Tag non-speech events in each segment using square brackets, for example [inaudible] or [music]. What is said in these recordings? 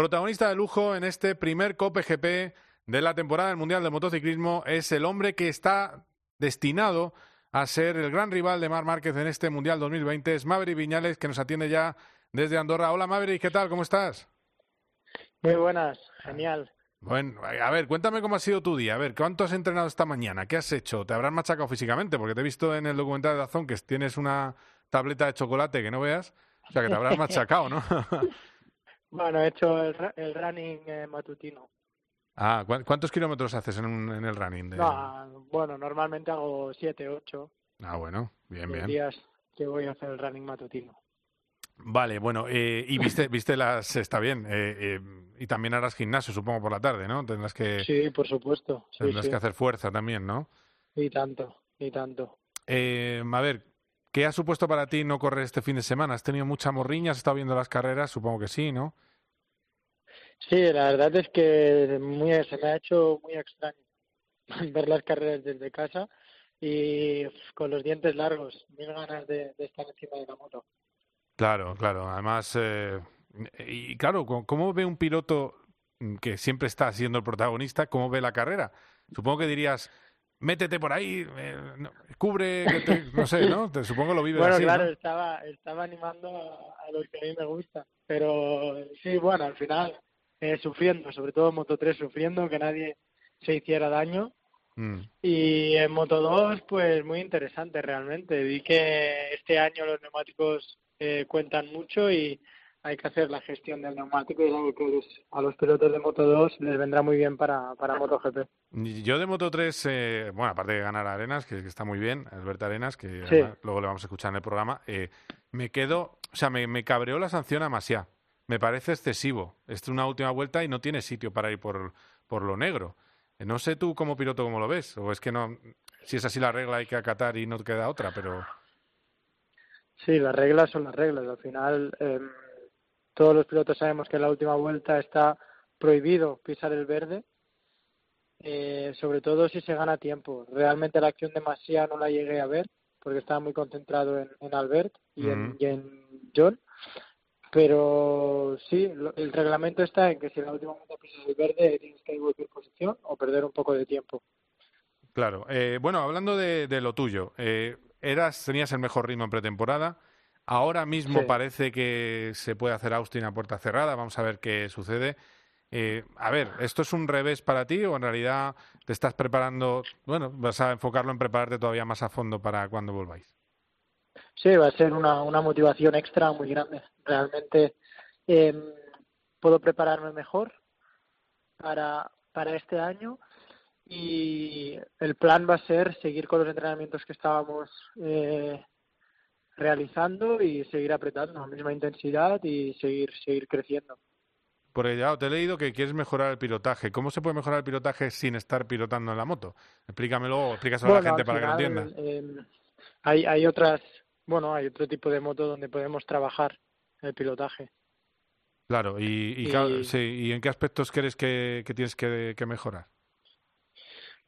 protagonista de lujo en este primer Cope GP de la temporada del Mundial de Motociclismo, es el hombre que está destinado a ser el gran rival de Mar Márquez en este Mundial 2020. Es Maverick Viñales, que nos atiende ya desde Andorra. Hola Maverick, ¿qué tal? ¿Cómo estás? Muy buenas, genial. Bueno, a ver, cuéntame cómo ha sido tu día. A ver, ¿cuánto has entrenado esta mañana? ¿Qué has hecho? ¿Te habrán machacado físicamente? Porque te he visto en el documental de Dazón que tienes una tableta de chocolate que no veas. O sea, que te habrás [laughs] machacado, ¿no? [laughs] bueno, he hecho el, el running eh, matutino. Ah, ¿cuántos kilómetros haces en, en el running? No, bueno, normalmente hago siete, ocho. Ah, bueno, bien, bien. días que voy a hacer el running matutino. Vale, bueno, eh, y viste, viste las, está bien, eh, eh, y también harás gimnasio, supongo, por la tarde, ¿no? Tendrás que... Sí, por supuesto. tendrás que hacer fuerza también, ¿no? Y tanto, y tanto. Eh, a ver, ¿qué ha supuesto para ti no correr este fin de semana? ¿Has tenido mucha morriña? ¿Has estado viendo las carreras? Supongo que sí, ¿no? Sí, la verdad es que muy, se me ha hecho muy extraño [laughs] ver las carreras desde casa y con los dientes largos, mil ganas de estar encima de la moto. Claro, claro. Además, eh, y claro, ¿cómo ve un piloto que siempre está siendo el protagonista, cómo ve la carrera? Supongo que dirías, métete por ahí, eh, cubre, no sé, ¿no? Te, supongo lo vive bueno, así. Bueno, claro, estaba, estaba animando a, los que a mí me gusta, pero sí, bueno, al final eh, sufriendo, sobre todo en Moto 3 sufriendo, que nadie se hiciera daño. Mm. Y en Moto 2, pues muy interesante realmente. Vi que este año los neumáticos eh, cuentan mucho y hay que hacer la gestión del neumático y es algo que a los pilotos de Moto 2 les vendrá muy bien para, para MotoGP. Yo de Moto 3, eh, bueno, aparte de ganar a Arenas, que, está muy bien, Alberto Arenas, que luego le vamos a escuchar en el programa, eh, me quedo, o sea, me, me cabreó la sanción a Masia. Me parece excesivo. Es una última vuelta y no tiene sitio para ir por, por lo negro. No sé tú como piloto cómo lo ves, o es que no, si es así la regla hay que acatar y no queda otra, pero... Sí, las reglas son las reglas. Al final, eh, todos los pilotos sabemos que en la última vuelta está prohibido pisar el verde, eh, sobre todo si se gana tiempo. Realmente la acción de Masia no la llegué a ver porque estaba muy concentrado en, en Albert y, en, y, en, John. Pero sí, el reglamento está en que si en la última vuelta pisas el verde tienes que cualquier posición o perder un poco de tiempo. Claro. Eh, bueno, hablando de, de lo tuyo, eh, eras, tenías el mejor ritmo en pretemporada. Ahora mismo parece que se puede hacer Austin a puerta cerrada. Vamos a ver qué sucede. Eh, a ver, ¿esto es un revés para ti o en realidad te estás preparando, bueno, vas a enfocarlo en prepararte todavía más a fondo para cuando volváis? Sí, va a ser una, una motivación extra muy grande. Realmente eh, puedo prepararme mejor para, para este año y el plan va a ser seguir con los entrenamientos que estábamos eh, realizando y seguir apretando a la misma intensidad y seguir seguir creciendo. Por ello, te he leído que quieres mejorar el pilotaje. ¿Cómo se puede mejorar el pilotaje sin estar pilotando en la moto? Explícamelo, explícaselo a la gente para que lo entienda. Eh, hay, hay otras, bueno, hay otro tipo de moto donde podemos trabajar el pilotaje. Claro, y, y, Sí, ¿y en qué aspectos crees que, que tienes que, que mejorar?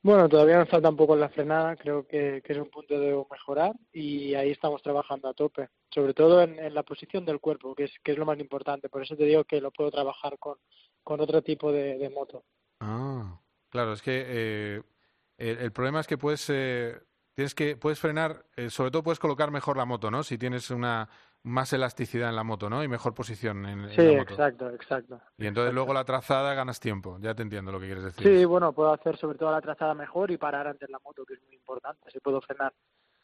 Bueno, todavía nos falta un poco la frenada, creo que, es un punto de mejorar y ahí estamos trabajando a tope, sobre todo en, la posición del cuerpo, que es, que es lo más importante, por eso te digo que lo puedo trabajar con, con otro tipo de, moto. Ah, claro, es que eh, el, problema es que puedes, eh, tienes que, puedes frenar, eh, sobre todo puedes colocar mejor la moto, ¿no? Si tienes una, más elasticidad en la moto, ¿no? Y mejor posición en, sí, la moto. exacto, exacto. Y entonces luego la trazada ganas tiempo, ya te entiendo lo que quieres decir. Sí, bueno, puedo hacer sobre todo la trazada mejor y parar antes la moto, que es muy importante. Así puedo frenar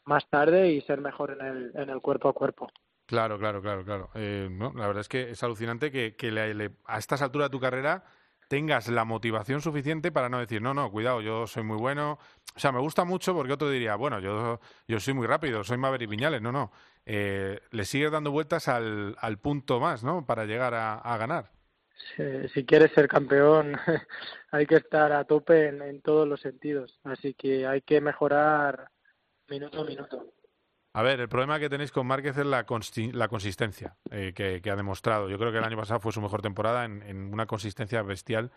más tarde y ser mejor en el, en el cuerpo a cuerpo. Claro, claro, claro, claro. Eh, no, la verdad es que es alucinante que, que le, a estas alturas de tu carrera tengas la motivación suficiente para no decir, no, no, cuidado, yo soy muy bueno. O sea, me gusta mucho porque otro diría, bueno, yo, yo soy muy rápido, soy Maverick Viñales. No, no. Eh, le sigues dando vueltas al, al punto más, ¿no? Para llegar a, a ganar. si quieres ser campeón, [laughs] hay que estar a tope en, en todos los sentidos. Así que hay que mejorar minuto a minuto. A ver, el problema que tenéis con Márquez es la, la consistencia eh, que, ha demostrado. Yo creo que el año pasado fue su mejor temporada en, en una consistencia bestial.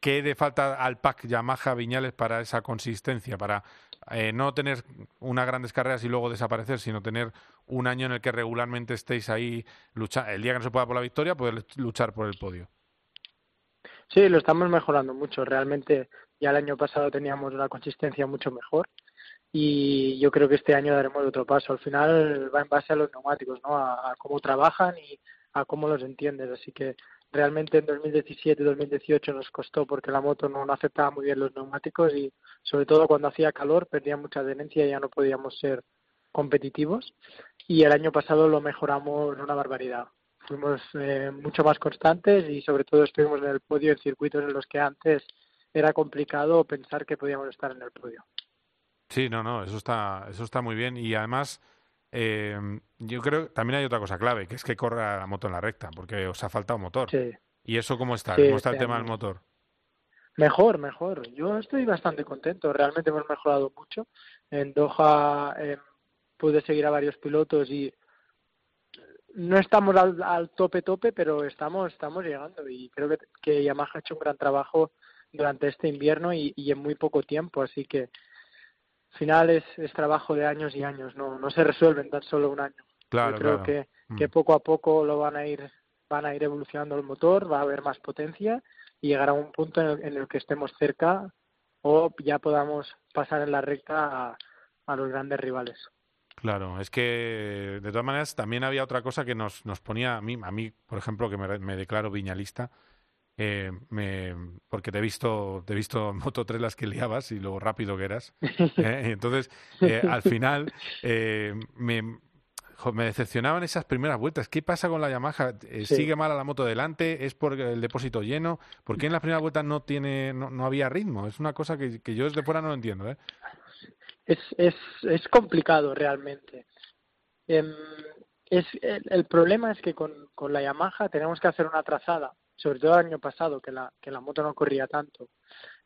¿Qué le falta al pack Yamaha Viñales para esa consistencia? Para eh, no tener unas grandes carreras y luego desaparecer, sino tener un año en el que regularmente estéis ahí luchando. El día que no se pueda por la victoria, poder luchar por el podio. Sí, lo estamos mejorando mucho. Realmente ya el año pasado teníamos una consistencia mucho mejor y yo creo que este año daremos otro paso. Al final va en base a los neumáticos, ¿no? A, cómo trabajan y a cómo los entiendes. Así que realmente en 2017 y 2018 nos costó porque la moto no, aceptaba muy bien los neumáticos y sobre todo cuando hacía calor perdía mucha adherencia y ya no podíamos ser competitivos. Y el año pasado lo mejoramos una barbaridad. Fuimos eh, mucho más constantes y sobre todo estuvimos en el podio en circuitos en los que antes era complicado pensar que podíamos estar en el podio. Sí, no, no, eso está, eso está muy bien y además eh, yo creo que también hay otra cosa clave, que es que corre la moto en la recta, porque os ha faltado motor. Sí. ¿Y eso cómo está? ¿Cómo está el tema del motor? Mejor, mejor. Yo estoy bastante contento. Realmente hemos mejorado mucho. En Doha eh, pude seguir a varios pilotos y no estamos al, tope tope, pero estamos estamos llegando y creo que, que Yamaha ha hecho un gran trabajo durante este invierno y, y en muy poco tiempo, así que al final es, trabajo de años y años, no, no se resuelve en tan solo un año. Claro, Yo creo que, que mm. poco a poco lo van a ir van a ir evolucionando el motor, va a haber más potencia y llegará un punto en el, que estemos cerca o ya podamos pasar en la recta a, los grandes rivales. Claro, es que de todas maneras también había otra cosa que nos, nos ponía a mí, a mí, por ejemplo, que me, me declaro viñalista, eh, me, porque te he visto te he visto en Moto 3 las que liabas y lo rápido que eras. [laughs] ¿eh? entonces, eh, al final, eh, me, me decepcionaban esas primeras vueltas. ¿Qué pasa con la Yamaha? ¿Sigue mal a la moto delante? ¿Es por el depósito lleno? ¿Por qué en las primeras vueltas no, tiene, no, no había ritmo? Es una cosa que, que yo desde fuera no lo entiendo. Es, es, es complicado realmente. Em, es, el, el, problema es que con, con la Yamaha tenemos que hacer una trazada sobre todo el año pasado, que la, que la moto no corría tanto,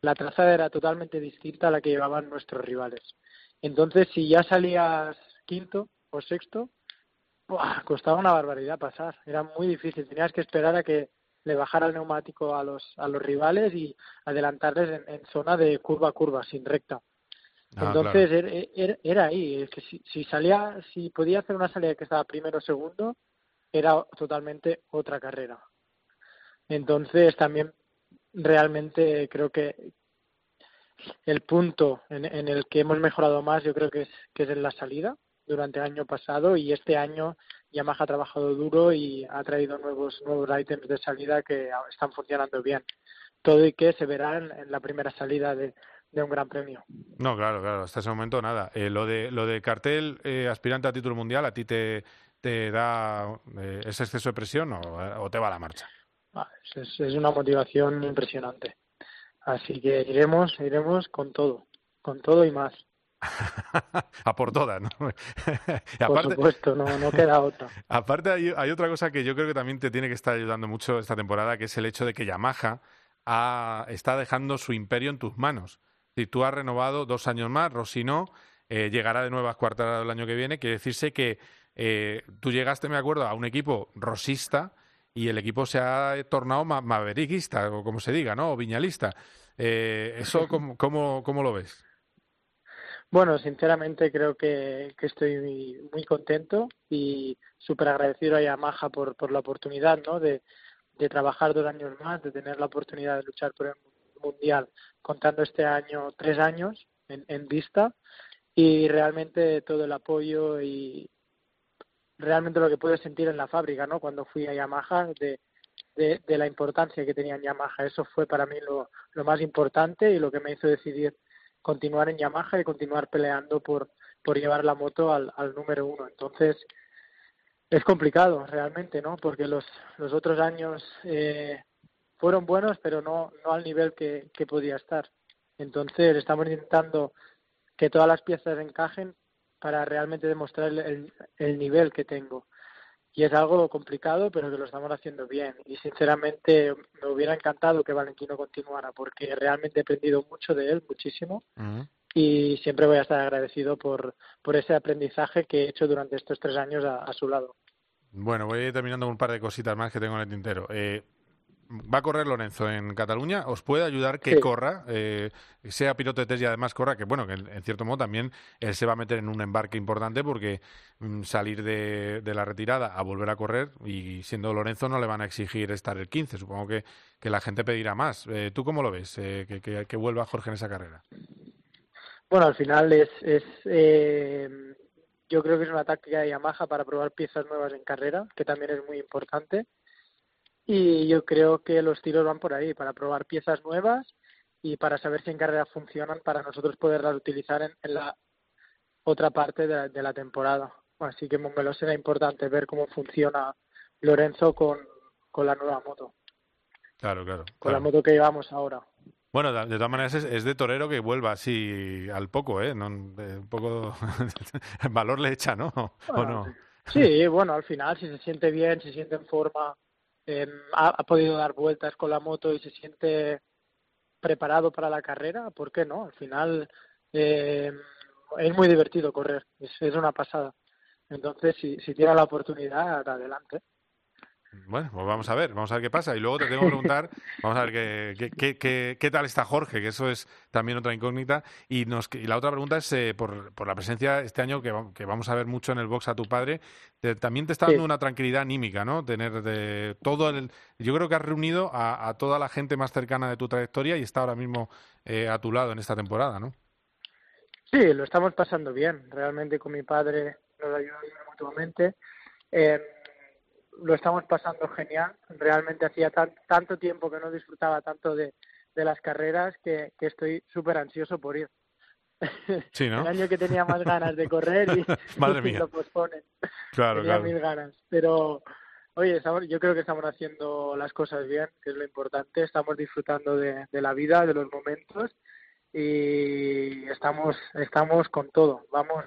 la trazada era totalmente distinta a la que llevaban nuestros rivales. Entonces, si ya salías quinto o sexto, costaba una barbaridad pasar. Era muy difícil. Tenías que esperar a que le bajara el neumático a los, a los rivales y adelantarles en, zona de curva a curva, sin recta. Ah, Entonces era, er, er, era, ahí, que si, si salía, si podía hacer una salida que estaba primero o segundo, era totalmente otra carrera. Entonces también realmente creo que el punto en, el que hemos mejorado más yo creo que es, que es en la salida durante el año pasado y este año Yamaha ha trabajado duro y ha traído nuevos nuevos ítems de salida que están funcionando bien. Todo y que se verá en, la primera salida de, un gran premio. No, claro, claro, hasta ese momento nada. Eh, lo de lo de cartel eh, aspirante a título mundial, ¿a ti te, te da eh, ese exceso de presión o te va la marcha? Es, es una motivación impresionante. Así que iremos, iremos con todo, con todo y más. [laughs] a por todas, ¿no? [laughs] por supuesto, no, no queda otra. [laughs] aparte hay, hay, otra cosa que yo creo que también te tiene que estar ayudando mucho esta temporada, que es el hecho de que Yamaha ha, está dejando su imperio en tus manos. Si tú has renovado dos años más, Rossi no, eh, llegará de nuevo a cuarta el año que viene, quiere decirse que eh, tú llegaste, me acuerdo, a un equipo rosista y el equipo se ha tornado ma maverickista, o como se diga, ¿no? O viñalista. Eh, ¿Eso [laughs] cómo, cómo, cómo, lo ves? Bueno, sinceramente creo que, que estoy muy, contento y súper agradecido a Yamaha por, por la oportunidad ¿no? de, de trabajar dos años más, de tener la oportunidad de luchar por el Mundial, contando este año tres años en, en vista y realmente todo el apoyo y, realmente lo que pude sentir en la fábrica, ¿no? Cuando fui a Yamaha, de, de, la importancia que tenía en Yamaha. Eso fue para mí lo, más importante y lo que me hizo decidir continuar en Yamaha y continuar peleando por, llevar la moto al, número uno. Entonces, es complicado realmente, ¿no? Porque los, los otros años eh, fueron buenos, pero no, no al nivel que podía estar. Entonces, estamos intentando que todas las piezas encajen para realmente demostrar el, el, nivel que tengo. Y es algo complicado, pero que lo estamos haciendo bien. Y sinceramente me hubiera encantado que Valentino continuara, porque realmente he aprendido mucho de él, muchísimo. Y siempre voy a estar agradecido por, por ese aprendizaje que he hecho durante estos tres años a, su lado. Bueno, voy a ir terminando con un par de cositas más que tengo en el tintero. Eh, va a correr Lorenzo en Cataluña, ¿os puede ayudar que corra, eh, sea piloto de test y además corra? Que bueno, que en cierto modo también él se va a meter en un embarque importante porque mm, salir de, la retirada a volver a correr y siendo Lorenzo no le van a exigir estar el 15. Supongo que, que la gente pedirá más. Eh, ¿Tú cómo lo ves, eh, que, que, vuelva Jorge en esa carrera? Bueno, al final es, es yo creo que es una táctica de Yamaha para probar piezas nuevas en carrera, que también es muy importante. Y yo creo que los tiros van por ahí, para probar piezas nuevas y para saber si en carrera funcionan para nosotros poderlas utilizar en, la otra parte de la, temporada. Así que Montmeló será importante ver cómo funciona Lorenzo con, con la nueva moto. Claro, claro. Con la moto que llevamos ahora. Bueno, de, todas maneras es, de torero que vuelva así al poco, ¿eh? No, un poco [laughs] valor le echa, ¿no? ¿O no? Sí, bueno, al final si se siente bien, si se siente en forma, eh, ha, podido dar vueltas con la moto y se siente preparado para la carrera, ¿por qué no? Al final eh, es muy divertido correr, es, es una pasada. Entonces, si, si tiene la oportunidad, adelante. Bueno, pues vamos a ver, vamos a ver qué pasa. Y luego te tengo que preguntar, vamos a ver qué, qué, qué, qué, tal está Jorge, que eso es también otra incógnita. Y, nos, y la otra pregunta es eh, por, por, la presencia este año que, que, vamos a ver mucho en el box a tu padre. también te está dando una tranquilidad anímica, ¿no? Tener de todo el. Yo creo que has reunido a, toda la gente más cercana de tu trayectoria y está ahora mismo eh, a tu lado en esta temporada, ¿no? Sí, lo estamos pasando bien. Realmente con mi padre nos ayuda mutuamente. Eh, lo estamos pasando genial. Realmente hacía tanto tiempo que no disfrutaba tanto de, de las carreras que, que estoy súper ansioso por ir. [laughs] Sí, ¿no? El año que tenía más ganas de correr y, [laughs] Madre [laughs] lo posponen. Claro, tenía claro. mil ganas. Pero, oye, yo creo que estamos haciendo las cosas bien, que es lo importante. Estamos disfrutando de, de la vida, de los momentos y estamos estamos con todo. Vamos,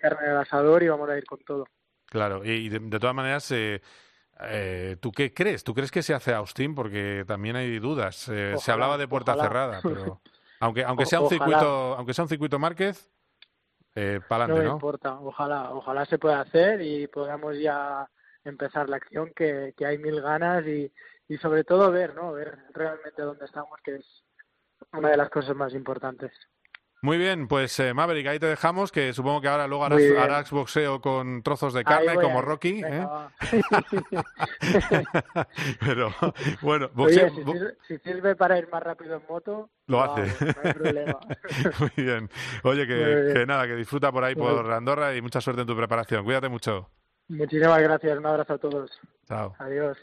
carne de asador y vamos a ir con todo. Claro, y de, todas maneras, eh, eh, ¿tú qué crees? ¿Tú crees que se hace Austin? Porque también hay dudas. Eh, se hablaba de puerta cerrada, pero aunque [laughs] aunque sea un circuito, aunque sea un circuito Márquez, eh, para adelante, ¿no? importa, ojalá, ojalá se pueda hacer y podamos ya empezar la acción, que, que hay mil ganas y, y sobre todo ver, ¿no? Ver realmente dónde estamos, que es una de las cosas más importantes. Muy bien, pues eh, Maverick, ahí te dejamos, que supongo que ahora luego harás, boxeo con trozos de carne como Rocky. ¿eh? [laughs] Pero bueno, boxeo... si, sirve, para ir más rápido en moto, lo hace. No hay problema. [laughs] Muy bien. Oye, que, nada, que disfruta por ahí por Andorra y mucha suerte en tu preparación. Cuídate mucho. Muchísimas gracias, un abrazo a todos. Chao. Adiós.